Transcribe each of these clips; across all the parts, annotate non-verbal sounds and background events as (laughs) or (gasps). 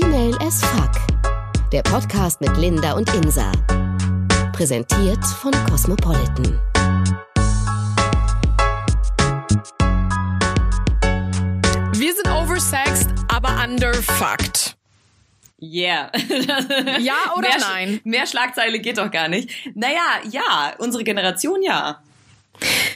Female as Fuck. Der Podcast mit Linda und Insa. Präsentiert von Cosmopolitan. Wir sind oversexed, aber underfucked. Yeah. Ja oder mehr, nein? Mehr Schlagzeile geht doch gar nicht. Naja, ja, unsere Generation ja.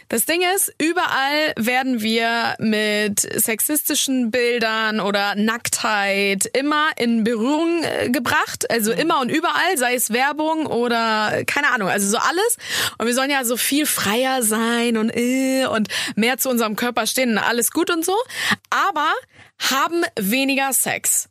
Das Ding ist, überall werden wir mit sexistischen Bildern oder Nacktheit immer in Berührung äh, gebracht. Also immer und überall, sei es Werbung oder keine Ahnung, also so alles. Und wir sollen ja so viel freier sein und, äh, und mehr zu unserem Körper stehen und alles gut und so. Aber haben weniger Sex.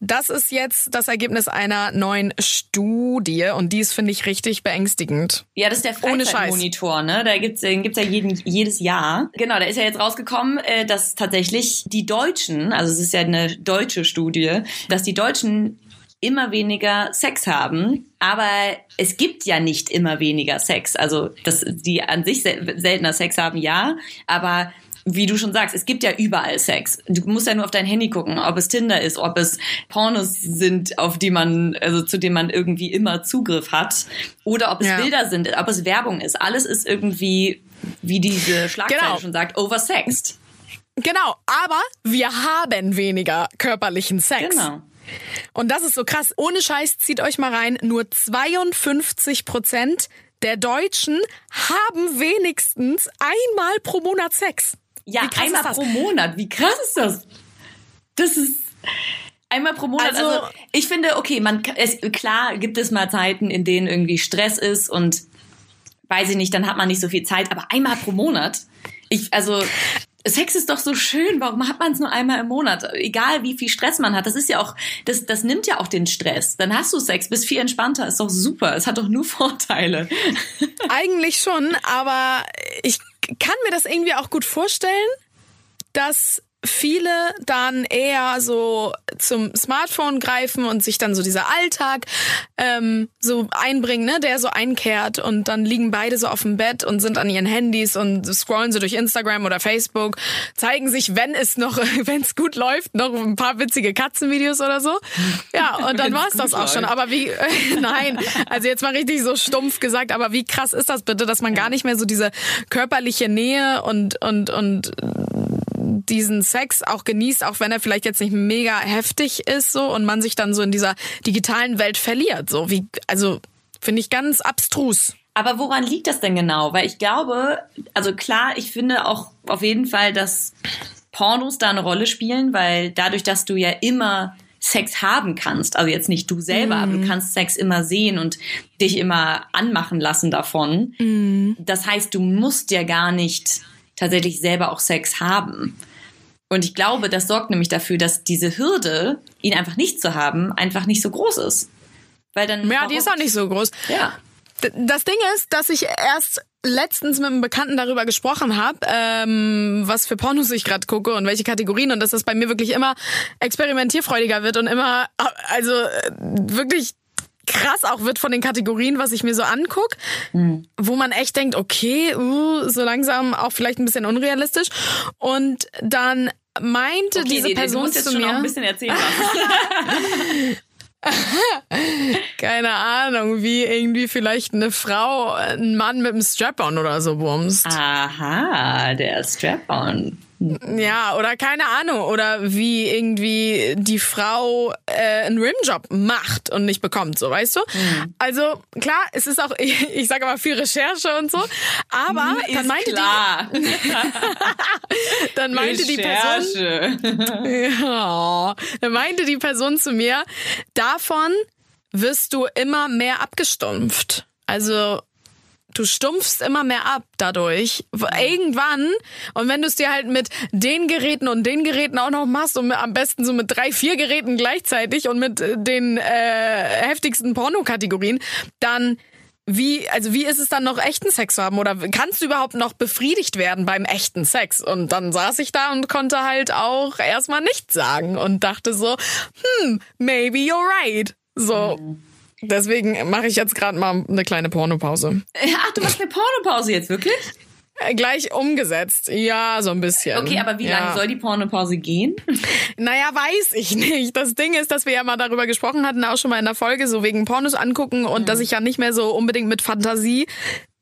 Das ist jetzt das Ergebnis einer neuen Studie und dies finde ich richtig beängstigend. Ja, das ist der. Freizeitmonitor, ne? Da gibt's, den gibt's ja jeden, jedes Jahr. Genau, da ist ja jetzt rausgekommen, äh, dass tatsächlich die Deutschen, also es ist ja eine deutsche Studie, dass die Deutschen immer weniger Sex haben, aber es gibt ja nicht immer weniger Sex. Also, dass die an sich sel seltener Sex haben, ja, aber wie du schon sagst, es gibt ja überall Sex. Du musst ja nur auf dein Handy gucken, ob es Tinder ist, ob es Pornos sind, auf die man, also zu denen man irgendwie immer Zugriff hat, oder ob es Ja. Bilder sind, ob es Werbung ist. Alles ist irgendwie, wie diese Schlagzeile Genau. schon sagt, oversexed. Genau, aber wir haben weniger körperlichen Sex. Genau. Und das ist so krass. Ohne Scheiß, zieht euch mal rein. Nur 52 Prozent der Deutschen haben wenigstens einmal pro Monat Sex. Ja, einmal pro Monat. Wie krass ist das? Das ist einmal pro Monat. Also, Also- ich finde, okay, man es, klar gibt es mal Zeiten, in denen irgendwie Stress ist und weiß ich nicht, dann hat man nicht so viel Zeit, aber einmal pro Monat. Ich, also Sex ist doch so schön. Warum hat man es nur einmal im Monat? Egal wie viel Stress man hat, das ist ja auch, das, das nimmt ja auch den Stress. Dann hast du Sex, bist viel entspannter, ist doch super. Es hat doch nur Vorteile. (laughs) Eigentlich schon, aber ich kann mir das irgendwie auch gut vorstellen, dass viele dann eher so zum Smartphone greifen und sich dann so dieser Alltag ähm, so einbringen, ne, der so einkehrt und dann liegen beide so auf dem Bett und sind an ihren Handys und scrollen so durch Instagram oder Facebook, zeigen sich, wenn es noch, (laughs) wenn es gut läuft, noch ein paar witzige Katzenvideos oder so. Ja, und dann Wenn's war's das auch schon. läuft. Aber wie, (laughs) nein, also jetzt mal richtig so stumpf gesagt, aber wie krass ist das bitte, dass man gar nicht mehr so diese körperliche Nähe und, und, und diesen Sex auch genießt, auch wenn er vielleicht jetzt nicht mega heftig ist so und man sich dann so in dieser digitalen Welt verliert. So wie, also finde ich ganz abstrus. Aber woran liegt das denn genau? Weil ich glaube, also klar, ich finde auch auf jeden Fall, dass Pornos da eine Rolle spielen, weil dadurch, dass du ja immer Sex haben kannst, also jetzt nicht du selber, aber du kannst Sex immer sehen und dich immer anmachen lassen davon. Das heißt, du musst ja gar nicht tatsächlich selber auch Sex haben. Und ich glaube, das sorgt nämlich dafür, dass diese Hürde, ihn einfach nicht zu haben, einfach nicht so groß ist. Weil dann. Ja, die ist auch nicht so groß. Ja. Das Ding ist, dass ich erst letztens mit einem Bekannten darüber gesprochen habe, ähm, was für Pornos ich gerade gucke und welche Kategorien und dass das bei mir wirklich immer experimentierfreudiger wird und immer, also äh, wirklich krass auch wird von den Kategorien, was ich mir so anguck, wo man echt denkt, okay, uh, so langsam auch vielleicht ein bisschen unrealistisch. Und dann meinte Okay, diese nee, du Person musst jetzt zu schon auch mir, ein bisschen erzählen (laughs) keine Ahnung, wie irgendwie vielleicht eine Frau einen Mann mit einem Strap-on oder so bumst. Aha, der Strap-on. Ja, oder keine Ahnung. Oder wie irgendwie die Frau äh, einen Rimjob macht und nicht bekommt, so weißt du? Also klar, es ist auch, (laughs) ich, ich sage mal viel Recherche und so, aber dann Ist meinte, klar. die, (laughs) dann meinte die Person, (laughs) ja, dann meinte die Person zu mir, davon wirst du immer mehr abgestumpft. Also du stumpfst immer mehr ab dadurch. Irgendwann, und wenn du es dir halt mit den Geräten und den Geräten auch noch machst und am besten so mit drei, vier Geräten gleichzeitig und mit äh, den äh, heftigsten Pornokategorien, dann wie, also wie ist es dann noch echten Sex zu haben? Oder kannst du überhaupt noch befriedigt werden beim echten Sex? Und dann saß ich da und konnte halt auch erstmal nichts sagen und dachte so, hm, maybe you're right. So. Deswegen mache ich jetzt gerade mal eine kleine Pornopause. Ach, du machst eine Pornopause jetzt, wirklich? Äh, Gleich umgesetzt. Ja, so ein bisschen. Okay, aber wie ja. lange soll die Pornopause gehen? Naja, weiß ich nicht. Das Ding ist, dass wir ja mal darüber gesprochen hatten, auch schon mal in der Folge, so wegen Pornos angucken und dass ich ja nicht mehr so unbedingt mit Fantasie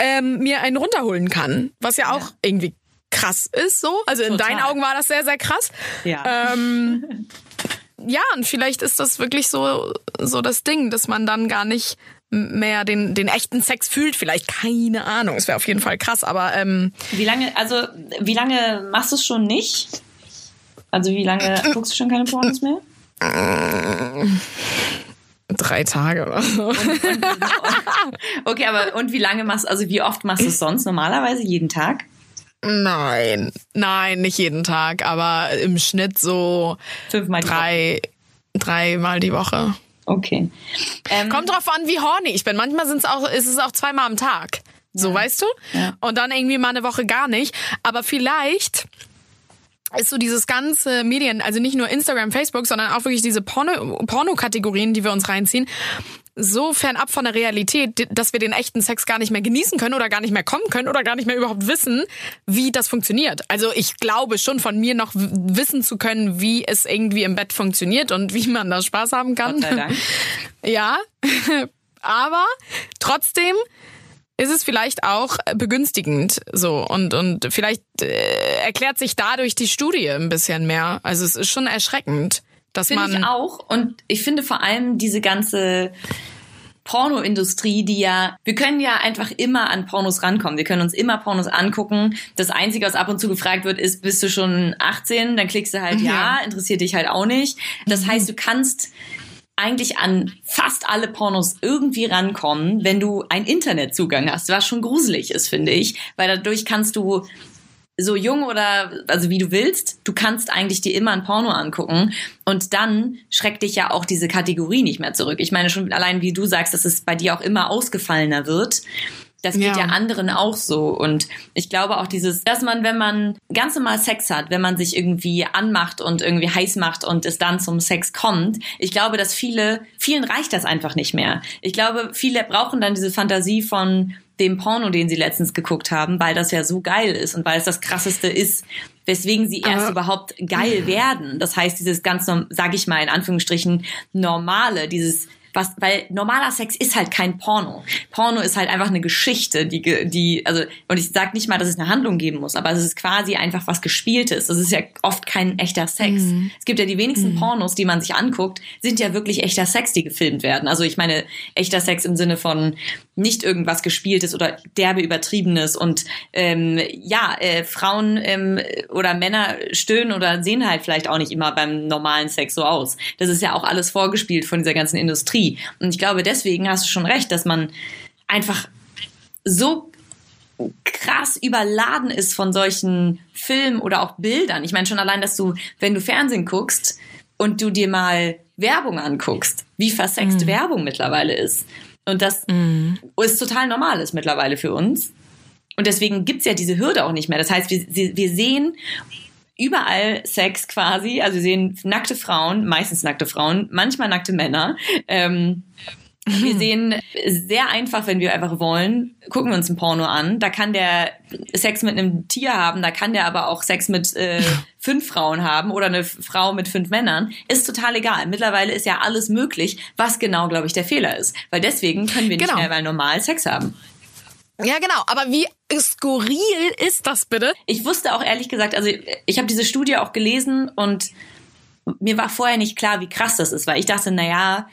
ähm, mir einen runterholen kann. Was ja auch irgendwie krass ist, so. Also in Total. deinen Augen war das sehr, sehr krass. Ja. Ähm, (laughs) ja, und vielleicht ist das wirklich so, so das Ding, dass man dann gar nicht mehr den, den echten Sex fühlt. Vielleicht, keine Ahnung. Es wäre auf jeden Fall krass, aber ähm, Wie lange, also wie lange machst du es schon nicht? Also wie lange guckst du schon keine Pornos mehr? (laughs) drei Tage oder so. (laughs) Okay, aber und wie lange machst also wie oft machst du es sonst normalerweise? Jeden Tag? Nein, nein, nicht jeden Tag, aber im Schnitt so Fünfmal drei, dreimal die Woche. Okay. Ähm, Kommt drauf an, wie horny ich bin. Manchmal sind's auch, ist es auch zweimal am Tag. So, weißt du? Ja. Und dann irgendwie mal eine Woche gar nicht. Aber vielleicht ist so dieses ganze Medien, also nicht nur Instagram, Facebook, sondern auch wirklich diese Porno- Porno-Kategorien, die wir uns reinziehen, so fernab von der Realität, dass wir den echten Sex gar nicht mehr genießen können oder gar nicht mehr kommen können oder gar nicht mehr überhaupt wissen, wie das funktioniert. Also ich glaube schon von mir noch wissen zu können, wie es irgendwie im Bett funktioniert und wie man da Spaß haben kann. Gott sei Dank. (laughs) Ja, (laughs) aber trotzdem ist es vielleicht auch begünstigend so und und vielleicht äh, erklärt sich dadurch die Studie ein bisschen mehr. Also es ist schon erschreckend, dass Finde man ich auch. Und ich finde vor allem diese ganze Pornoindustrie, die ja, wir können ja einfach immer an Pornos rankommen. Wir können uns immer Pornos angucken. Das Einzige, was ab und zu gefragt wird, ist, bist du schon 18? Dann klickst du halt ja, interessiert dich halt auch nicht. Das heißt, du kannst eigentlich an fast alle Pornos irgendwie rankommen, wenn du einen Internetzugang hast, was schon gruselig ist, finde ich, weil dadurch kannst du so jung oder also wie du willst, du kannst eigentlich dir immer ein Porno angucken und dann schreckt dich ja auch diese Kategorie nicht mehr zurück. Ich meine schon allein wie du sagst, dass es bei dir auch immer ausgefallener wird. Das geht Ja. ja. anderen auch so. Und ich glaube auch dieses, dass man, wenn man ganz normal Sex hat, wenn man sich irgendwie anmacht und irgendwie heiß macht und es dann zum Sex kommt, ich glaube, dass viele, vielen reicht das einfach nicht mehr. Ich glaube, viele brauchen dann diese Fantasie von dem Porno, den sie letztens geguckt haben, weil das ja so geil ist und weil es das krasseste ist, weswegen sie erst Aber- überhaupt geil werden. Das heißt, dieses ganz, sag ich mal in Anführungsstrichen, normale, dieses was, weil normaler Sex ist halt kein Porno. Porno ist halt einfach eine Geschichte, die, die, also, und ich sag nicht mal, dass es eine Handlung geben muss, aber es ist quasi einfach was Gespieltes. Das ist ja oft kein echter Sex. Es gibt ja die wenigsten Pornos, die man sich anguckt, sind ja wirklich echter Sex, die gefilmt werden. Also ich meine, echter Sex im Sinne von nicht irgendwas Gespieltes oder derbe Übertriebenes und ähm, ja, äh, Frauen ähm, oder Männer stöhnen oder sehen halt vielleicht auch nicht immer beim normalen Sex so aus. Das ist ja auch alles vorgespielt von dieser ganzen Industrie. Und ich glaube, deswegen hast du schon recht, dass man einfach so krass überladen ist von solchen Filmen oder auch Bildern. Ich meine schon allein, dass du, wenn du Fernsehen guckst und du dir mal Werbung anguckst, wie versext Werbung mittlerweile ist. Und das ist total normal ist mittlerweile für uns. Und deswegen gibt's ja diese Hürde auch nicht mehr. Das heißt, wir, wir sehen überall Sex quasi. Also wir sehen nackte Frauen, meistens nackte Frauen, manchmal nackte Männer. Ähm, wir sehen sehr einfach, wenn wir einfach wollen, gucken wir uns ein Porno an. Da kann der Sex mit einem Tier haben, da kann der aber auch Sex mit äh, (laughs) fünf Frauen haben oder eine Frau mit fünf Männern. Ist total egal. Mittlerweile ist ja alles möglich, was genau, glaube ich, der Fehler ist. Weil deswegen können wir nicht Genau. mehr mal normal Sex haben. Ja, genau. Aber wie skurril ist das bitte? Ich wusste auch ehrlich gesagt, also ich habe diese Studie auch gelesen und mir war vorher nicht klar, wie krass das ist, weil ich dachte, na ja,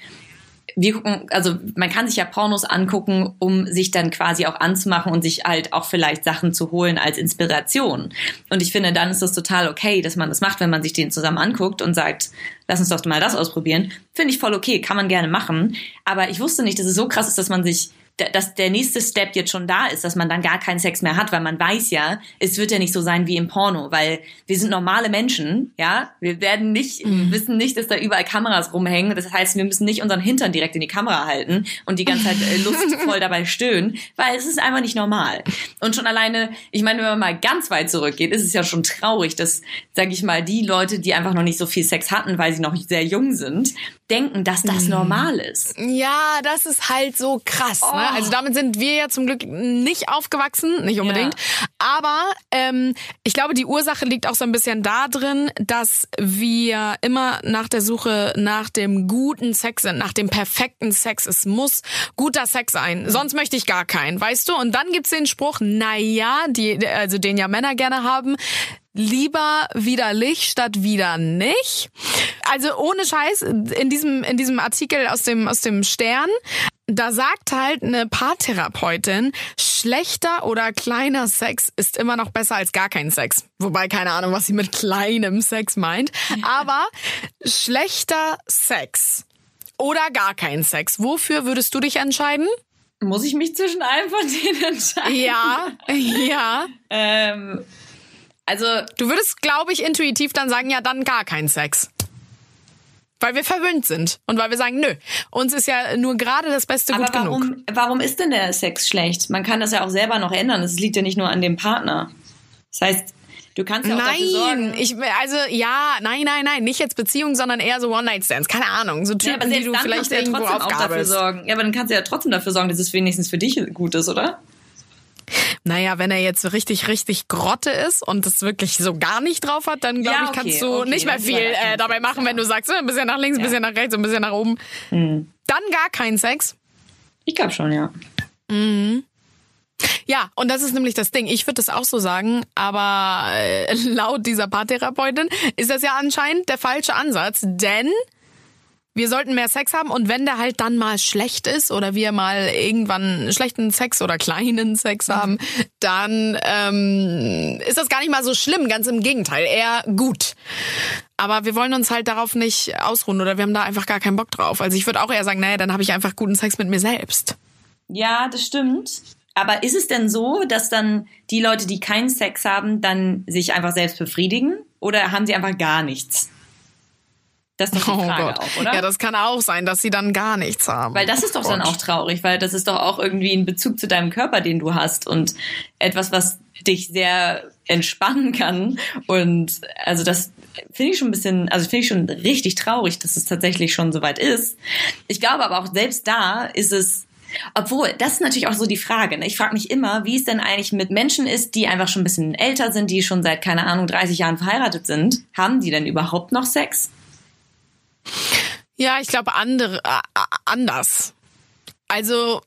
wir gucken, also man kann sich ja Pornos angucken, um sich dann quasi auch anzumachen und sich halt auch vielleicht Sachen zu holen als Inspiration. Und ich finde, dann ist das total okay, dass man das macht, wenn man sich den zusammen anguckt und sagt, lass uns doch mal das ausprobieren. Finde ich voll okay, kann man gerne machen. Aber ich wusste nicht, dass es so krass ist, dass man sich dass der nächste Step jetzt schon da ist, dass man dann gar keinen Sex mehr hat, weil man weiß ja, es wird ja nicht so sein wie im Porno, weil wir sind normale Menschen, ja, wir werden nicht, wir wissen nicht, dass da überall Kameras rumhängen, das heißt, wir müssen nicht unseren Hintern direkt in die Kamera halten und die ganze Zeit äh, (laughs) lustvoll dabei stöhnen, weil es ist einfach nicht normal. Und schon alleine, ich meine, wenn man mal ganz weit zurückgeht, ist es ja schon traurig, dass, sag ich mal, die Leute, die einfach noch nicht so viel Sex hatten, weil sie noch sehr jung sind, denken, dass das normal ist. Ja, das ist halt so krass, Oh, Ne? Also damit sind wir ja zum Glück nicht aufgewachsen, nicht unbedingt. Ja. Aber ähm, ich glaube, die Ursache liegt auch so ein bisschen da drin, dass wir immer nach der Suche nach dem guten Sex sind, nach dem perfekten Sex. Es muss guter Sex sein, sonst möchte ich gar keinen, weißt du? Und dann gibt's den Spruch, na ja, die, also den ja Männer gerne haben, lieber widerlich statt wieder nicht. Also ohne Scheiß, in diesem, in diesem Artikel aus dem, aus dem Stern, da sagt halt eine Paartherapeutin, schlechter oder kleiner Sex ist immer noch besser als gar kein Sex. Wobei keine Ahnung, was sie mit kleinem Sex meint. Aber schlechter Sex oder gar kein Sex. Wofür würdest du dich entscheiden? Muss ich mich zwischen einem von denen entscheiden? Ja, ja. ähm, also. Du würdest, glaube ich, intuitiv dann sagen, ja, dann gar kein Sex. Weil wir verwöhnt sind und weil wir sagen, nö, uns ist ja nur gerade das Beste Aber gut warum, genug. Warum ist denn der Sex schlecht? Man kann das ja auch selber noch ändern. Es liegt ja nicht nur an dem Partner. Das heißt, du kannst ja auch nein, dafür sorgen. ich also ja, nein, nein, nein, nicht jetzt Beziehung, sondern eher so One Night Stands. Keine Ahnung, so Typen, ja, aber die du vielleicht ja irgendwo trotzdem auch dafür aufgabelst. sorgen. Ja, aber dann kannst du ja trotzdem dafür sorgen, dass es wenigstens für dich gut ist, oder? Naja, wenn er jetzt richtig, richtig Grotte ist und es wirklich so gar nicht drauf hat, dann glaube Ja, ich, okay, kannst du okay, nicht mehr viel äh, dabei machen, wenn ja. du sagst, äh, ein bisschen nach links, ein bisschen nach rechts, ein bisschen nach oben. Hm. Dann gar kein Sex. Ich glaube schon, ja. Ja, und das ist nämlich das Ding. Ich würde das auch so sagen, aber äh, (laughs) laut dieser Paartherapeutin ist das ja anscheinend der falsche Ansatz, denn wir sollten mehr Sex haben und wenn der halt dann mal schlecht ist oder wir mal irgendwann schlechten Sex oder kleinen Sex haben, dann ähm, ist das gar nicht mal so schlimm, ganz im Gegenteil, eher gut. Aber wir wollen uns halt darauf nicht ausruhen oder wir haben da einfach gar keinen Bock drauf. Also ich würde auch eher sagen, naja, dann habe ich einfach guten Sex mit mir selbst. Ja, das stimmt. Aber ist es denn so, dass dann die Leute, die keinen Sex haben, dann sich einfach selbst befriedigen? Oder haben sie einfach gar nichts? Das ist doch die Frage auch, oder? Oh Ja, das kann auch sein, dass sie dann gar nichts haben. Weil das ist doch dann Gott. auch traurig, weil das ist doch auch irgendwie ein Bezug zu deinem Körper, den du hast und etwas, was dich sehr entspannen kann. Und also das finde ich schon ein bisschen, also finde ich schon richtig traurig, dass es tatsächlich schon soweit ist. Ich glaube aber auch selbst da ist es obwohl, das ist natürlich auch so die Frage. Ne? Ich frage mich immer, wie es denn eigentlich mit Menschen ist, die einfach schon ein bisschen älter sind, die schon seit, keine Ahnung, 30 Jahren verheiratet sind. Haben die denn überhaupt noch Sex? Ja, ich glaube andere äh, äh, anders. Also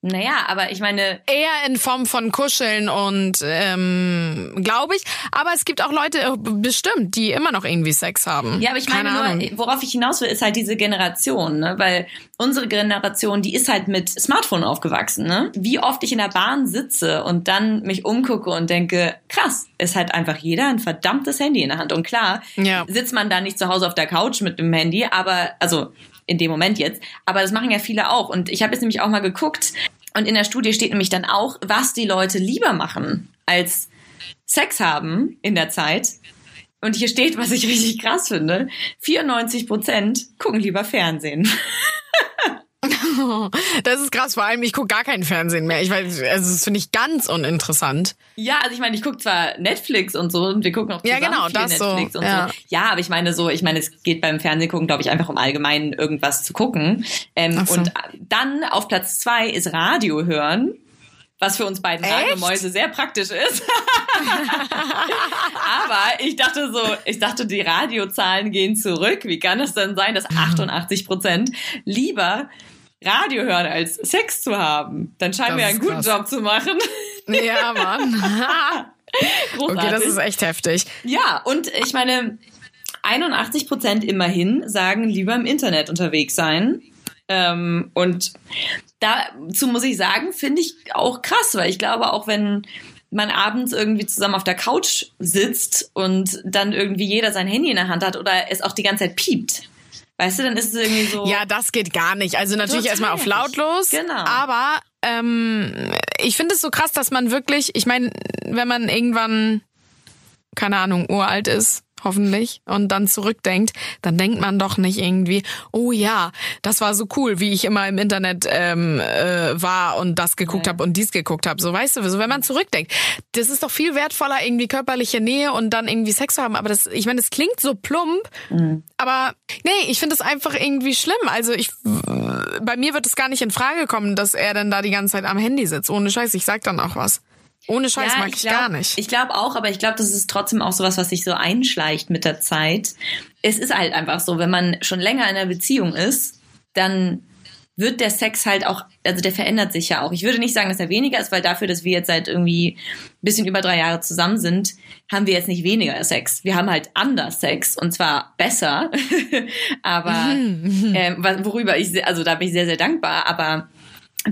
Naja, aber ich meine, eher in Form von Kuscheln und ähm, glaube ich. Aber es gibt auch Leute äh, bestimmt, die immer noch irgendwie Sex haben. Ja, aber ich meine Keine Ahnung. nur, worauf ich hinaus will, ist halt diese Generation, ne? Weil unsere Generation, die ist halt mit Smartphone aufgewachsen, ne? Wie oft ich in der Bahn sitze und dann mich umgucke und denke, krass, ist halt einfach jeder ein verdammtes Handy in der Hand. Und klar, Ja. sitzt man da nicht zu Hause auf der Couch mit dem Handy, aber, also in dem Moment jetzt, aber das machen ja viele auch. Und ich habe jetzt nämlich auch mal geguckt und in der Studie steht nämlich dann auch, was die Leute lieber machen als Sex haben in der Zeit. Und hier steht, was ich (laughs) richtig krass finde. 94 Prozent gucken lieber Fernsehen. (laughs) (laughs) Das ist krass. Vor allem, ich gucke gar keinen Fernsehen mehr. Ich weiß, also das finde ich ganz uninteressant. Ja, also ich meine, ich gucke zwar Netflix und so und wir gucken auch Ja, zusammen genau, viel das so, Netflix und ja. so. Ja, aber ich meine so, ich meine, es geht beim Fernsehgucken, glaube ich, einfach um allgemein irgendwas zu gucken. Ähm, so. Und dann auf Platz zwei ist Radio hören. Was für uns beiden Echt? Radiomäuse sehr praktisch ist. (laughs) Aber ich dachte so, ich dachte, die Radiozahlen gehen zurück. Wie kann es denn sein, dass 88 Prozent lieber Radio hören, als Sex zu haben? Dann scheinen Das wir einen guten krass. Job zu machen. Ja, Mann. (laughs) Großartig. Okay, das ist echt heftig. Ja, und ich meine, 81 Prozent immerhin sagen lieber im Internet unterwegs sein. Ähm, und dazu muss ich sagen, finde ich auch krass, weil ich glaube, auch wenn man abends irgendwie zusammen auf der Couch sitzt und dann irgendwie jeder sein Handy in der Hand hat oder es auch die ganze Zeit piept. Weißt du, dann ist es irgendwie so. Ja, das geht gar nicht. Also natürlich erstmal auf lautlos. Genau. Aber ähm, ich finde es so krass, dass man wirklich, ich meine, wenn man irgendwann, keine Ahnung, uralt ist, hoffentlich, und dann zurückdenkt, dann denkt man doch nicht irgendwie, oh ja, das war so cool, wie ich immer im Internet ähm, äh, war und das geguckt ja. habe und dies geguckt habe. So weißt du, so wenn man zurückdenkt, das ist doch viel wertvoller, irgendwie körperliche Nähe und dann irgendwie Sex zu haben. Aber das, ich meine, das klingt so plump, mhm. aber nee, ich finde es einfach irgendwie schlimm. Also ich, bei mir wird es gar nicht in Frage kommen, dass er dann da die ganze Zeit am Handy sitzt. Ohne Scheiß, ich sag dann auch was. Ohne Scheiß ja, mag ich, glaub, gar nicht. Ich glaube auch, aber ich glaube, das ist trotzdem auch sowas, was sich so einschleicht mit der Zeit. Es ist halt einfach so, wenn man schon länger in einer Beziehung ist, dann wird der Sex halt auch, also der verändert sich ja auch. Ich würde nicht sagen, dass er weniger ist, weil dafür, dass wir jetzt seit irgendwie ein bisschen über drei Jahre zusammen sind, haben wir jetzt nicht weniger Sex. Wir haben halt anders Sex und zwar besser. (laughs) aber äh, worüber ich, also da bin ich sehr, sehr dankbar. Aber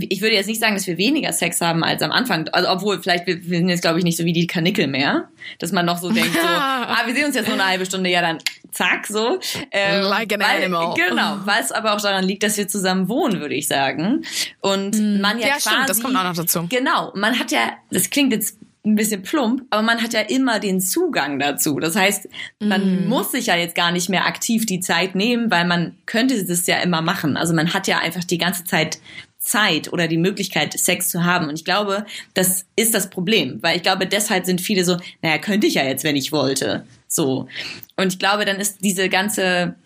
ich würde jetzt nicht sagen, dass wir weniger Sex haben als am Anfang. Also obwohl, vielleicht, wir, wir sind jetzt, glaube ich, nicht so wie die Kanickel mehr. Dass man noch so denkt, so, (laughs) ah, wir sehen uns jetzt nur eine halbe Stunde, ja dann zack, so. Ähm, like an weil, animal. Genau, (laughs) weil es aber auch daran liegt, dass wir zusammen wohnen, würde ich sagen. Und mm. man ja, ja quasi... stimmt, das kommt auch noch dazu. Genau, man hat ja, das klingt jetzt ein bisschen plump, aber man hat ja immer den Zugang dazu. Das heißt, man mm. muss sich ja jetzt gar nicht mehr aktiv die Zeit nehmen, weil man könnte das ja immer machen. Also man hat ja einfach die ganze Zeit Zeit oder die Möglichkeit, Sex zu haben. Und ich glaube, das ist das Problem, weil ich glaube, deshalb sind viele so, naja, könnte ich ja jetzt, wenn ich wollte. So. Und ich glaube, dann ist diese ganze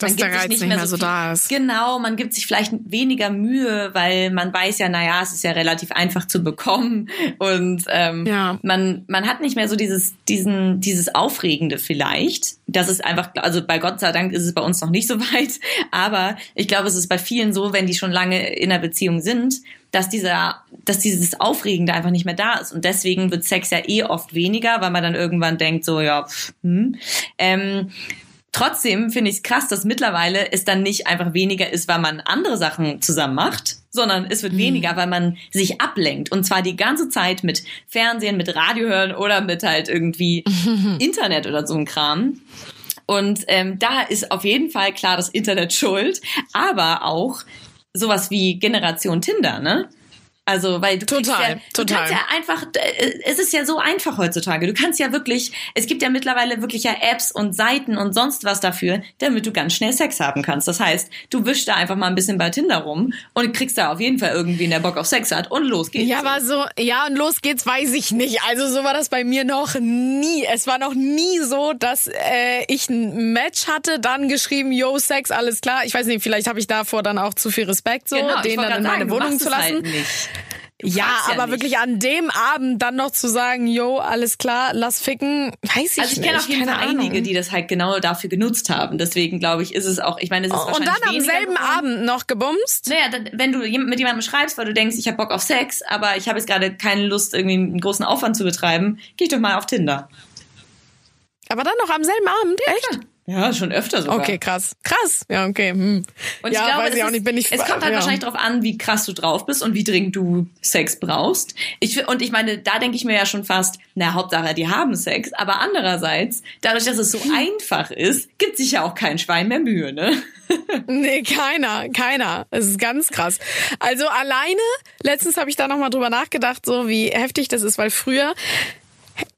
dass der Reiz nicht, nicht mehr, so, so da ist. Genau, man gibt sich vielleicht weniger Mühe, weil man weiß ja, naja, es ist ja relativ einfach zu bekommen und ähm, ja. man man hat nicht mehr so dieses diesen dieses Aufregende vielleicht. Das ist einfach, also bei Gott sei Dank ist es bei uns noch nicht so weit, aber ich glaube, es ist bei vielen so, wenn die schon lange in einer Beziehung sind, dass dieser, dass dieses Aufregende einfach nicht mehr da ist. Und deswegen wird Sex ja eh oft weniger, weil man dann irgendwann denkt, so, ja, pff, hm. Ähm, Trotzdem finde ich es krass, dass mittlerweile es dann nicht einfach weniger ist, weil man andere Sachen zusammen macht, sondern es wird mhm. weniger, weil man sich ablenkt. Und zwar die ganze Zeit mit Fernsehen, mit Radio hören oder mit halt irgendwie (laughs) Internet oder so ein Kram. Und ähm, da ist auf jeden Fall klar das Internet (laughs) schuld, aber auch sowas wie Generation Tinder, ne? Also, weil du total, ja, total. du kannst ja einfach, äh, es ist ja so einfach heutzutage. Du kannst ja wirklich, es gibt ja mittlerweile wirklich ja Apps und Seiten und sonst was dafür, damit du ganz schnell Sex haben kannst. Das heißt, du wischst da einfach mal ein bisschen bei Tinder rum und kriegst da auf jeden Fall irgendwie der Bock auf Sex hat und los geht's. Ja, aber so, ja und los geht's, weiß ich nicht. Also so war das bei mir noch nie. Es war noch nie so, dass äh, ich ein Match hatte, dann geschrieben, yo Sex, alles klar. Ich weiß nicht, vielleicht habe ich davor dann auch zu viel Respekt, so genau, den dann in meine sagen, Wohnung zu lassen. Halt ja, aber ja wirklich an dem Abend dann noch zu sagen, yo, alles klar, lass ficken, weiß ich nicht. Also ich kenne auf jeden Fall einige, die das halt genau dafür genutzt haben. Deswegen glaube ich, ist es auch, ich meine, es ist Und dann am selben geworden. Abend noch gebumst? Naja, wenn du mit jemandem schreibst, weil du denkst, ich habe Bock auf Sex, aber ich habe jetzt gerade keine Lust, irgendwie einen großen Aufwand zu betreiben, geh ich doch mal auf Tinder. Aber dann noch am selben Abend, echt? Ja. Ja, schon öfter sogar. Okay, krass. Krass. Ja, okay. Hm. Und ja, ich glaube, weiß ich auch nicht, bin ich, es kommt halt ja. wahrscheinlich darauf an, wie krass du drauf bist und wie dringend du Sex brauchst. Ich, und ich meine, da denke ich mir ja schon fast, na, Hauptsache, die haben Sex. Aber andererseits, dadurch, dass es so hm. einfach ist, gibt sich ja auch kein Schwein mehr Mühe, ne? (laughs) nee, keiner, keiner. Es ist ganz krass. Also alleine, letztens habe ich da nochmal drüber nachgedacht, so wie heftig das ist, weil früher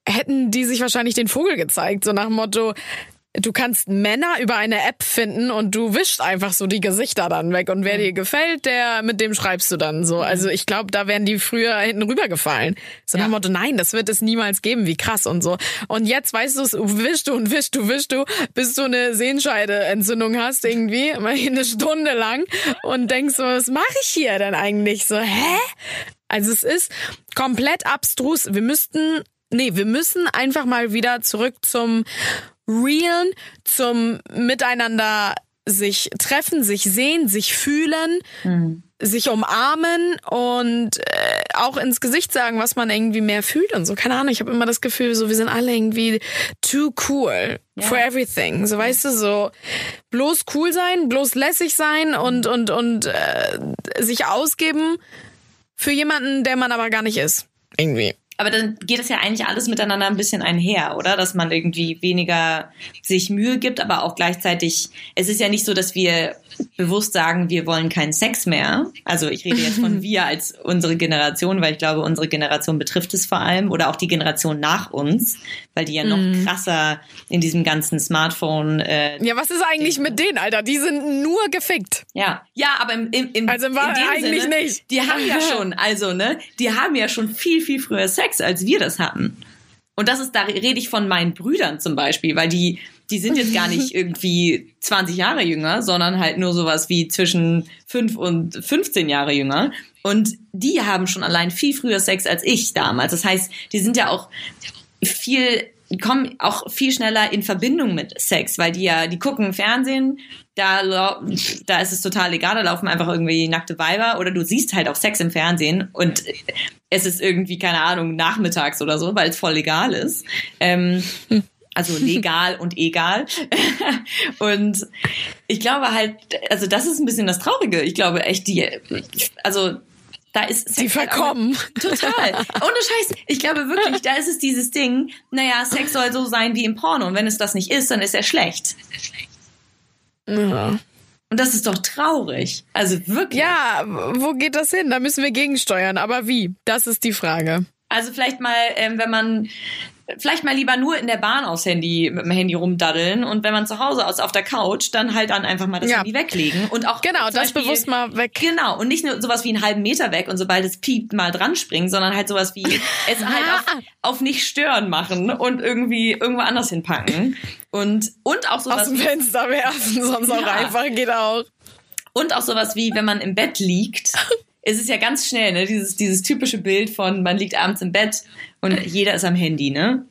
hätten die sich wahrscheinlich den Vogel gezeigt, so nach dem Motto, du kannst Männer über eine App finden und du wischst einfach so die Gesichter dann weg und wer dir gefällt, der mit dem schreibst du dann so. Also ich glaube, da wären die früher hinten rübergefallen. So nach dem Motto, nein, das wird es niemals geben, wie krass und so. Und jetzt weißt du, wischst du und wischst du, wischst du, bis du eine Sehenscheideentzündung hast irgendwie, mal eine Stunde lang und denkst so, was mache ich hier denn eigentlich so? Hä? Also es ist komplett abstrus. Wir müssten Nee, wir müssen einfach mal wieder zurück zum realen, zum Miteinander sich treffen, sich sehen, sich fühlen, mhm. sich umarmen und äh, auch ins Gesicht sagen, was man irgendwie mehr fühlt und so. Keine Ahnung, ich habe immer das Gefühl, so wir sind alle irgendwie too cool yeah. for everything. So weißt du, so bloß cool sein, bloß lässig sein und und und äh, sich ausgeben für jemanden, der man aber gar nicht ist. Irgendwie. Aber dann geht es ja eigentlich alles miteinander ein bisschen einher, oder? Dass man irgendwie weniger sich Mühe gibt, aber auch gleichzeitig, es ist ja nicht so, dass wir bewusst sagen, wir wollen keinen Sex mehr. Also ich rede jetzt von (laughs) wir als unsere Generation, weil ich glaube, unsere Generation betrifft es vor allem oder auch die Generation nach uns, weil die ja noch mhm. krasser in diesem ganzen Smartphone. Äh, ja, was ist eigentlich mit denen, Alter? Die sind nur gefickt. Ja, ja, aber im, im, im also war in dem eigentlich Sinne, nicht. Die haben ja (laughs) schon, also ne, die haben ja schon viel viel früher Sex, als wir das hatten. Und das ist, da rede ich von meinen Brüdern zum Beispiel, weil die die sind jetzt gar nicht (laughs) irgendwie 20 Jahre jünger, sondern halt nur sowas wie zwischen 5 und 15 Jahre jünger. Und die haben schon allein viel früher Sex als ich damals. Das heißt, die sind ja auch viel kommen auch viel schneller in Verbindung mit Sex, weil die ja, die gucken Fernsehen, da, da ist es total egal, da laufen einfach irgendwie nackte Weiber oder du siehst halt auch Sex im Fernsehen und es ist irgendwie, keine Ahnung, nachmittags oder so, weil es voll legal ist. Ähm, hm. Also legal und egal. (laughs) und ich glaube halt, also das ist ein bisschen das Traurige. Ich glaube echt, die, also da ist Sex Sie verkommen. Halt (laughs) total. Ohne Scheiß. Ich glaube wirklich, da ist es dieses Ding, naja, Sex soll so sein wie im Porno. Und wenn es das nicht ist, dann ist er schlecht. Ja. Und das ist doch traurig. Also wirklich. Ja, wo geht das hin? Da müssen wir gegensteuern. Aber wie? Das ist die Frage. Also vielleicht mal, ähm, wenn man vielleicht mal lieber nur in der Bahn aufs Handy mit dem Handy rumdaddeln und wenn man zu Hause aus auf der Couch, dann halt dann einfach mal das ja. Handy weglegen und auch genau das Beispiel, bewusst mal weg. Genau und nicht nur sowas wie einen halben Meter weg und sobald es piept mal dran springen, sondern halt sowas wie (laughs) es halt auf, auf nicht stören machen und irgendwie irgendwo anders hinpacken und und auch sowas aus dem Fenster werfen, sonst ja. auch einfach geht auch. Und auch sowas wie, wenn man im Bett liegt, (laughs) es ist ja ganz schnell, ne? Dieses, dieses typische Bild von, man liegt abends im Bett und jeder ist am Handy, ne?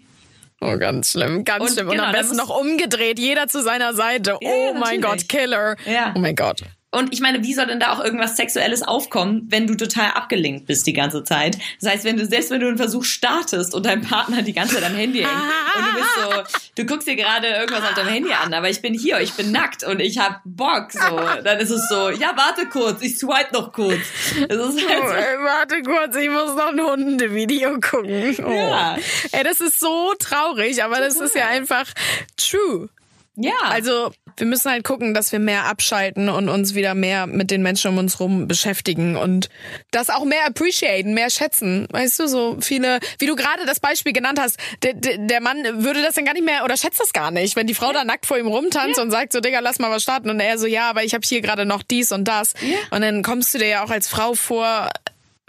Oh, ganz schlimm, ganz und, schlimm. Und genau, am besten noch umgedreht, jeder zu seiner Seite. Ja, oh mein Gott, Killer. Ja. Oh mein Gott. Und ich meine, wie soll denn da auch irgendwas Sexuelles aufkommen, wenn du total abgelenkt bist die ganze Zeit? Das heißt, wenn du, selbst wenn du einen Versuch startest und dein Partner die ganze Zeit am Handy hängt und du bist so, du guckst dir gerade irgendwas auf deinem Handy an, aber ich bin hier, ich bin nackt und ich hab Bock, so. Dann ist es so, ja, warte kurz, ich swipe noch kurz. Das ist halt so. oh, warte kurz, ich muss noch ein Hundevideo gucken. Oh. Ja. Ey, das ist so traurig, aber das ist ja einfach true. Ja. Also wir müssen halt gucken, dass wir mehr abschalten und uns wieder mehr mit den Menschen um uns rum beschäftigen und das auch mehr appreciaten, mehr schätzen. Weißt du, so viele, wie du gerade das Beispiel genannt hast, der, der Mann würde das dann gar nicht mehr oder schätzt das gar nicht, wenn die Frau ja. da nackt vor ihm rumtanzt ja. und sagt so, Digga, lass mal was starten und er so, ja, aber ich habe hier gerade noch dies und das. Ja. Und dann kommst du dir ja auch als Frau vor,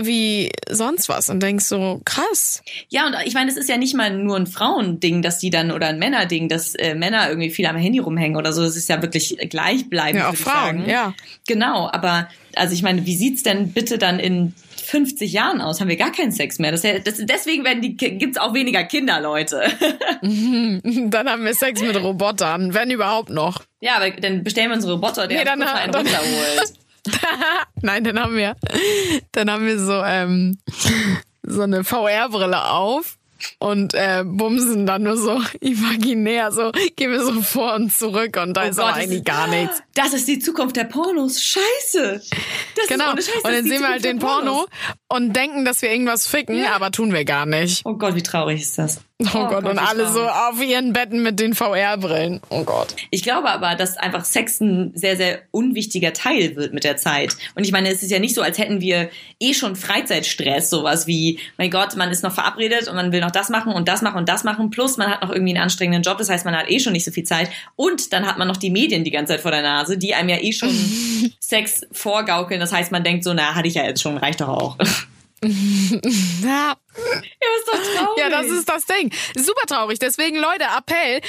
wie sonst was und denkst so, krass. Ja, und ich meine, es ist ja nicht mal nur ein Frauending, dass die dann oder ein Männerding, dass äh, Männer irgendwie viel am Handy rumhängen oder so. Das ist ja wirklich gleichbleibend. Ja, auch Frauen, ja. Genau, aber also ich meine, wie sieht's denn bitte dann in 50 Jahren aus? Haben wir gar keinen Sex mehr? Das, das, deswegen werden die, gibt's auch weniger Kinder, Leute. (laughs) (laughs) dann haben wir Sex mit Robotern, wenn überhaupt noch. Ja, aber dann bestellen wir unsere Roboter, der nee, dann, einen dann, runterholt. (laughs) (laughs) Nein, dann haben wir, dann haben wir so, ähm, so eine VR-Brille auf und äh, bumsen dann nur so (laughs) imaginär, so gehen wir so vor und zurück und da oh ist Gott, eigentlich gar nichts. (gasps) Das ist die Zukunft der Pornos. Scheiße. Das genau. Scheiße, und dann sehen wir halt den Porno und denken, dass wir irgendwas ficken, ja. aber tun wir gar nicht. Oh Gott, wie traurig ist das? Oh, oh Gott, und alle so auf ihren Betten mit den VR-Brillen. Oh Gott. Ich glaube aber, dass einfach Sex ein sehr, sehr unwichtiger Teil wird mit der Zeit. Und ich meine, es ist ja nicht so, als hätten wir eh schon Freizeitstress, sowas wie, mein Gott, man ist noch verabredet und man will noch das machen und das machen und das machen. Plus man hat noch irgendwie einen anstrengenden Job, das heißt, man hat eh schon nicht so viel Zeit. Und dann hat man noch die Medien die ganze Zeit vor der Nase, die einem ja eh schon (laughs) Sex vorgaukeln. Das heißt, man denkt so, na, hatte ich ja jetzt schon, reicht doch auch. (laughs) ja. Ja, das ist das Ding. Super traurig. Deswegen, Leute, Appell.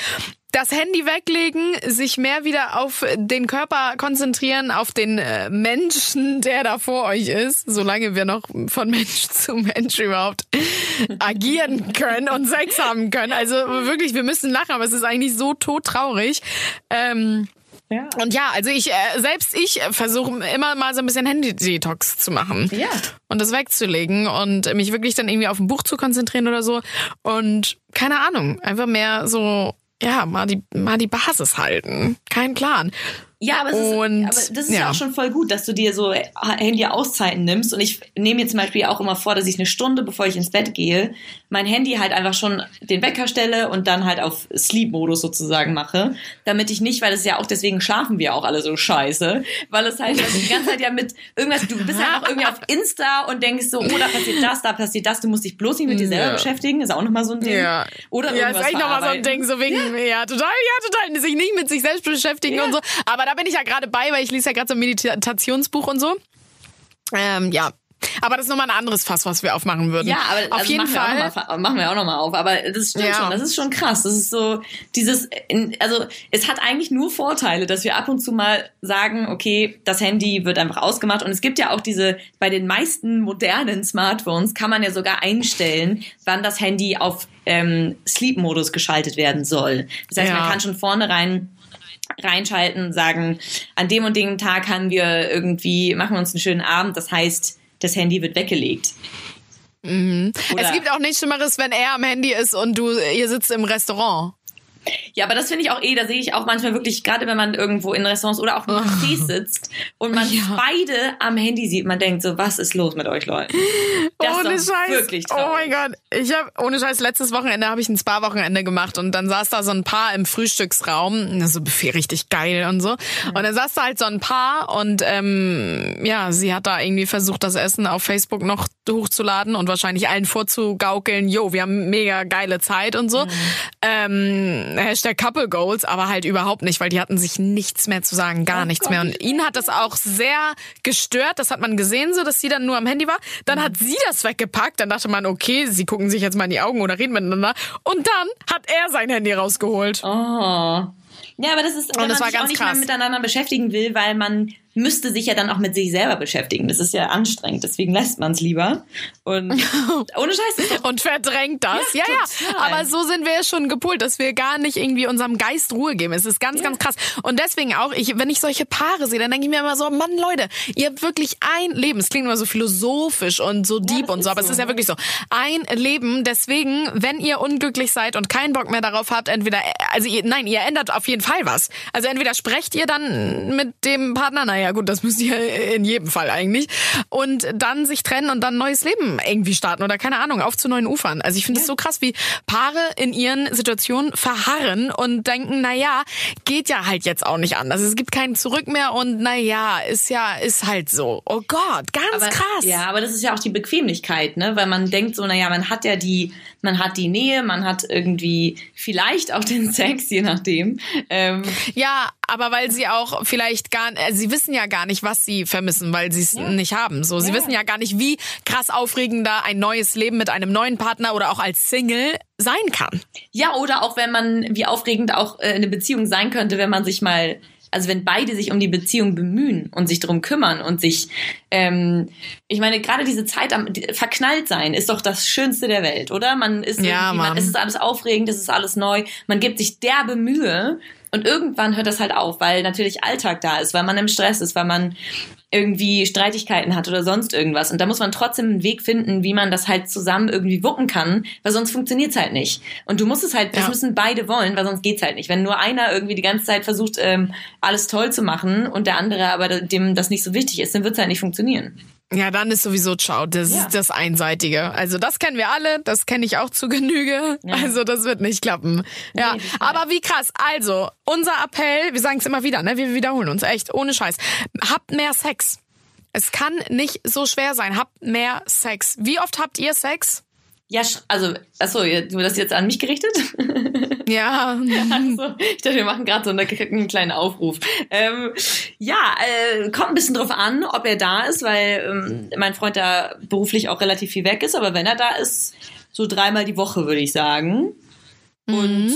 Das Handy weglegen, sich mehr wieder auf den Körper konzentrieren, auf den äh, Menschen, der da vor euch ist, solange wir noch von (laughs) Mensch zu Mensch überhaupt agieren können und Sex haben können. Also wirklich, wir müssen lachen, aber es ist eigentlich so todtraurig. Ähm, ja. Und ja, also ich, äh, selbst ich versuche immer mal so ein bisschen Handy-Detox zu machen. Ja. Und das wegzulegen und mich wirklich dann irgendwie auf ein Buch zu konzentrieren oder so. Und keine Ahnung, einfach mehr so, ja, mal die, mal die Basis halten. Kein Plan. Ja, aber, es ist, Und, aber das ist ja. ja. auch schon voll gut, dass du dir so Handy-Auszeiten nimmst. Und ich nehme mir zum Beispiel auch immer vor, dass ich eine Stunde, bevor ich ins Bett gehe, mein Handy halt einfach schon den Wecker stelle und dann halt auf Sleep-Modus sozusagen mache. Damit ich nicht, weil es ja auch, deswegen schlafen wir auch alle so scheiße. Weil es halt die ganze Zeit ja mit irgendwas, du bist halt noch irgendwie auf Insta und denkst so, oh, da passiert das, da passiert das, du musst dich bloß nicht mit dir selber Ja. beschäftigen, ist auch nochmal so ein Ding. Ja. Oder ja, irgendwas ist echt nochmal so ein. Ding, so wegen, ja. total, ja, total, sich nicht mit sich selbst beschäftigen und so. Aber da bin ich ja gerade bei, weil ich lese ja gerade so ein Meditationsbuch und so. Ähm, ja. Aber das ist nochmal ein anderes Fass, was wir aufmachen würden. Ja, aber auf also jeden machen Wir Fall. auch noch mal, machen wir auch nochmal auf. Aber das stimmt Ja. schon. Das ist schon krass. Das ist so dieses, also es hat eigentlich nur Vorteile, dass wir ab und zu mal sagen, okay, das Handy wird einfach ausgemacht. Und es gibt ja auch diese, bei den meisten modernen Smartphones kann man ja sogar einstellen, wann das Handy auf ähm, Sleep-Modus geschaltet werden soll. Das heißt, Ja. man kann schon vornherein reinschalten, sagen, an dem und dem Tag haben wir irgendwie, machen wir uns einen schönen Abend. Das heißt, das Handy wird weggelegt. Oder- Es gibt auch nichts Schlimmeres, wenn er am Handy ist und du, ihr sitzt im Restaurant. Ja, aber das finde ich auch eh, da sehe ich auch manchmal wirklich, gerade wenn man irgendwo in Restaurants oder auch in Cafés sitzt und man Ja. beide am Handy sieht, man denkt so, was ist los mit euch Leuten? Das ohne ist Scheiß. wirklich oh mein Gott. Ich habe ohne Scheiß letztes Wochenende habe ich ein Spa Wochenende gemacht und dann saß da so ein Paar im Frühstücksraum, so Buffet richtig geil und so. Und dann saß da halt so ein Paar und ähm, ja, sie hat da irgendwie versucht das Essen auf Facebook noch hochzuladen und wahrscheinlich allen vorzugaukeln, jo, wir haben mega geile Zeit und so. Ähm, Hashtag Couple Goals, aber halt überhaupt nicht, weil die hatten sich nichts mehr zu sagen, gar nichts mehr. Und ihn hat das auch sehr gestört. Das hat man gesehen, so dass sie dann nur am Handy war. Dann hat sie das weggepackt. Dann dachte man, okay, sie gucken sich jetzt mal in die Augen oder reden miteinander. Und dann hat er sein Handy rausgeholt. Oh. Ja, aber das ist, wenn das man war sich auch ganz nicht krass. mehr miteinander beschäftigen will, weil man müsste sich ja dann auch mit sich selber beschäftigen. Das ist ja anstrengend, deswegen lässt man es lieber. Und (laughs) ohne Scheiß, Und verdrängt das. Ja, Ja, ja. Aber so sind wir ja schon gepolt, dass wir gar nicht irgendwie unserem Geist Ruhe geben. Es ist ganz, ganz krass. Und deswegen auch, ich, wenn ich solche Paare sehe, dann denke ich mir immer so, Mann, Leute, ihr habt wirklich ein Leben. Es klingt immer so philosophisch und so deep das und so, aber es so. ist ja wirklich so. Ein Leben. Deswegen, wenn ihr unglücklich seid und keinen Bock mehr darauf habt, entweder, also ihr, nein, ihr ändert auf jeden Fall was. Also entweder sprecht ihr dann mit dem Partner, naja, gut, das müsst ihr in jedem Fall eigentlich. Und dann sich trennen und dann ein neues Leben irgendwie starten oder keine Ahnung, auf zu neuen Ufern. Also ich finde es so krass, wie Paare in ihren Situationen verharren und denken, naja, geht ja halt jetzt auch nicht anders. Es gibt kein Zurück mehr und naja, ist ja, ist halt so. Oh Gott, ganz aber, krass. Ja, aber das ist ja auch die Bequemlichkeit, ne? Weil man denkt so, naja, man hat ja die, man hat die Nähe, man hat irgendwie vielleicht auch den Sex, je nachdem. Ähm, Ja, aber weil sie auch vielleicht gar, äh, sie wissen ja gar nicht, was sie vermissen, weil sie es nicht haben. So, sie Ja. wissen ja gar nicht, wie krass aufregender ein neues Leben mit einem neuen Partner oder auch als Single sein kann. Ja, oder auch wenn man, wie aufregend auch äh, eine Beziehung sein könnte, wenn man sich mal, also wenn beide sich um die Beziehung bemühen und sich drum kümmern und sich, ähm, ich meine, gerade diese Zeit am verknallt sein ist doch das Schönste der Welt, oder? Man ist Ja, man, es ist alles aufregend, es ist alles neu, man gibt sich derbe Mühe und irgendwann hört das halt auf, weil natürlich Alltag da ist, weil man im Stress ist, weil man irgendwie Streitigkeiten hat oder sonst irgendwas. Und da muss man trotzdem einen Weg finden, wie man das halt zusammen irgendwie wuppen kann, weil sonst funktioniert's halt nicht. Und du musst es halt, das Ja. müssen beide wollen, weil sonst geht's halt nicht. Wenn nur einer irgendwie die ganze Zeit versucht, ähm, alles toll zu machen und der andere aber dem das nicht so wichtig ist, dann wird's halt nicht funktionieren. Ja, dann ist sowieso ciao. Das Ja. ist das Einseitige. Also das kennen wir alle, das kenne ich auch zu Genüge. Also das wird nicht klappen. Ja, Nee, aber wie krass. Also, unser Appell, wir sagen es immer wieder, ne? Wir wiederholen uns, echt, ohne Scheiß. Habt mehr Sex. Es kann nicht so schwer sein. Habt mehr Sex. Wie oft habt ihr Sex? Ja, also, achso, du das jetzt an mich gerichtet? (laughs) Ja. Also, ich dachte, wir machen gerade so eine, einen kleinen Aufruf. Ähm, ja, äh, kommt ein bisschen drauf an, ob er da ist, weil ähm, mein Freund da beruflich auch relativ viel weg ist, aber wenn er da ist, so dreimal die Woche, würde ich sagen. Und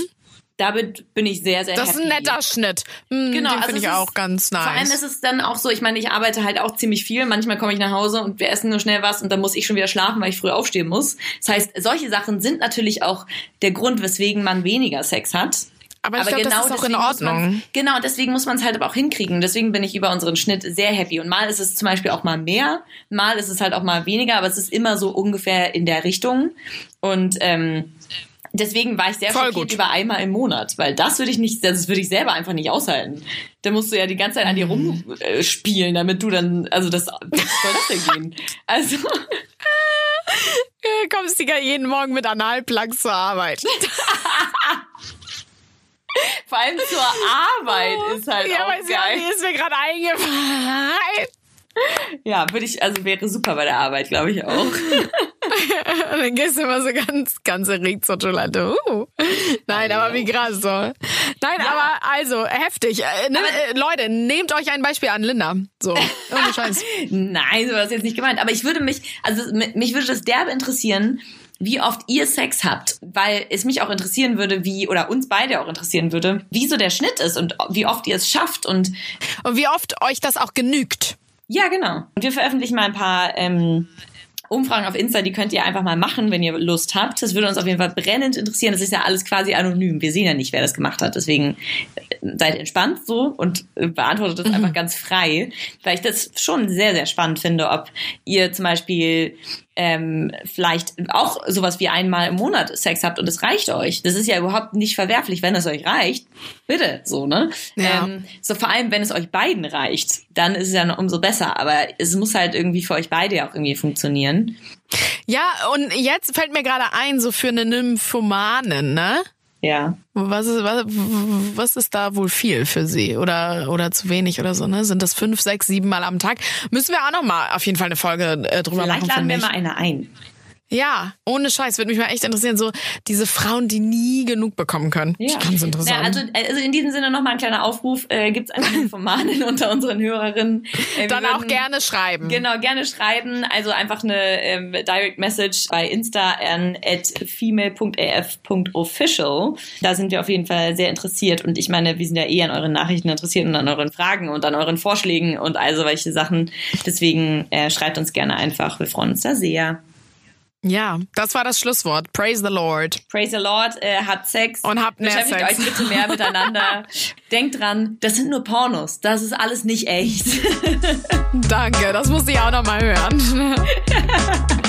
damit bin ich sehr, sehr Das ist happy. ein netter Schnitt. Hm, Genau, den also finde ich ist- auch ganz nice. Vor allem ist es dann auch so, ich meine, ich arbeite halt auch ziemlich viel. Manchmal komme ich nach Hause und wir essen nur schnell was und dann muss ich schon wieder schlafen, weil ich früh aufstehen muss. Das heißt, solche Sachen sind natürlich auch der Grund, weswegen man weniger Sex hat. Aber ich glaub, das ist auch in Ordnung. Genau, und deswegen muss man es halt aber auch hinkriegen. Deswegen bin ich über unseren Schnitt sehr happy. Und mal ist es zum Beispiel auch mal mehr, mal ist es halt auch mal weniger, aber es ist immer so ungefähr in der Richtung. Und ähm, deswegen war ich sehr Voll schockiert gut. über einmal im Monat, weil das würde ich nicht, das würde ich selber einfach nicht aushalten. Da musst du ja die ganze Zeit an dir Mhm. rumspielen, damit du dann, also das, soll das denn gehen? Also, (laughs) Du kommst die jeden Morgen mit Analplugs zur Arbeit. (laughs) vor allem zur Arbeit ist halt ja, auch ja, geil. die ist mir gerade eingefallen. Ja, würde ich, also wäre super bei der Arbeit, glaube ich auch. Und (laughs) dann gehst du immer so ganz, ganz erregt zur Toilette. Uh. Nein, aber wie krass so. Nein, aber also heftig. Äh, ne, äh, Leute, nehmt euch ein Beispiel an Linda. So, ohne Scheiß. (laughs) Nein, so war das jetzt nicht gemeint. Aber ich würde mich, also mich würde das derbe interessieren, wie oft ihr Sex habt, weil es mich auch interessieren würde, wie, oder uns beide auch interessieren würde, wie so der Schnitt ist und wie oft ihr es schafft und Und wie oft euch das auch genügt. Ja, genau. Und wir veröffentlichen mal ein paar ähm, Umfragen auf Insta, die könnt ihr einfach mal machen, wenn ihr Lust habt. Das würde uns auf jeden Fall brennend interessieren. Das ist ja alles quasi anonym. Wir sehen ja nicht, wer das gemacht hat. Deswegen seid entspannt so und beantwortet das einfach ganz frei, weil ich das schon sehr, sehr spannend finde, ob ihr zum Beispiel ähm, vielleicht auch sowas wie einmal im Monat Sex habt und es reicht euch. Das ist ja überhaupt nicht verwerflich, wenn es euch reicht. Bitte, so, ne? Ja. Ähm, so vor allem, wenn es euch beiden reicht, dann ist es ja noch umso besser. Aber es muss halt irgendwie für euch beide auch irgendwie funktionieren. Ja, und jetzt fällt mir gerade ein, so für eine Nymphomanin, ne? Ja. Was ist, was, was ist da wohl viel für sie? Oder, oder zu wenig oder so, ne? Sind das fünf, sechs, sieben Mal am Tag? Müssen wir auch noch mal auf jeden Fall eine Folge äh, drüber Vielleicht machen, laden finde wir mal eine ein. Ja, ohne Scheiß, würde mich mal echt interessieren, so diese Frauen, die nie genug bekommen können. Ja. Ganz interessant. Ja, also, also in diesem Sinne nochmal ein kleiner Aufruf. Äh, Gibt es eine (laughs) Infomanin unter unseren Hörerinnen? Äh, Dann auch würden- gerne schreiben. Genau, gerne schreiben. Also einfach eine ähm, Direct Message bei Insta an at female.af.official. Da sind wir auf jeden Fall sehr interessiert. Und ich meine, wir sind ja eh an euren Nachrichten interessiert und an euren Fragen und an euren Vorschlägen und all solche Sachen. Deswegen äh, schreibt uns gerne einfach. Wir freuen uns da sehr. Ja, das war das Schlusswort. Praise the Lord. Praise the Lord, äh, habt Sex. Und habt mehr Beschäftigt Sex. euch bitte mehr miteinander. (laughs) Denkt dran, das sind nur Pornos. Das ist alles nicht echt. Danke, das musste ich auch noch mal hören. (laughs)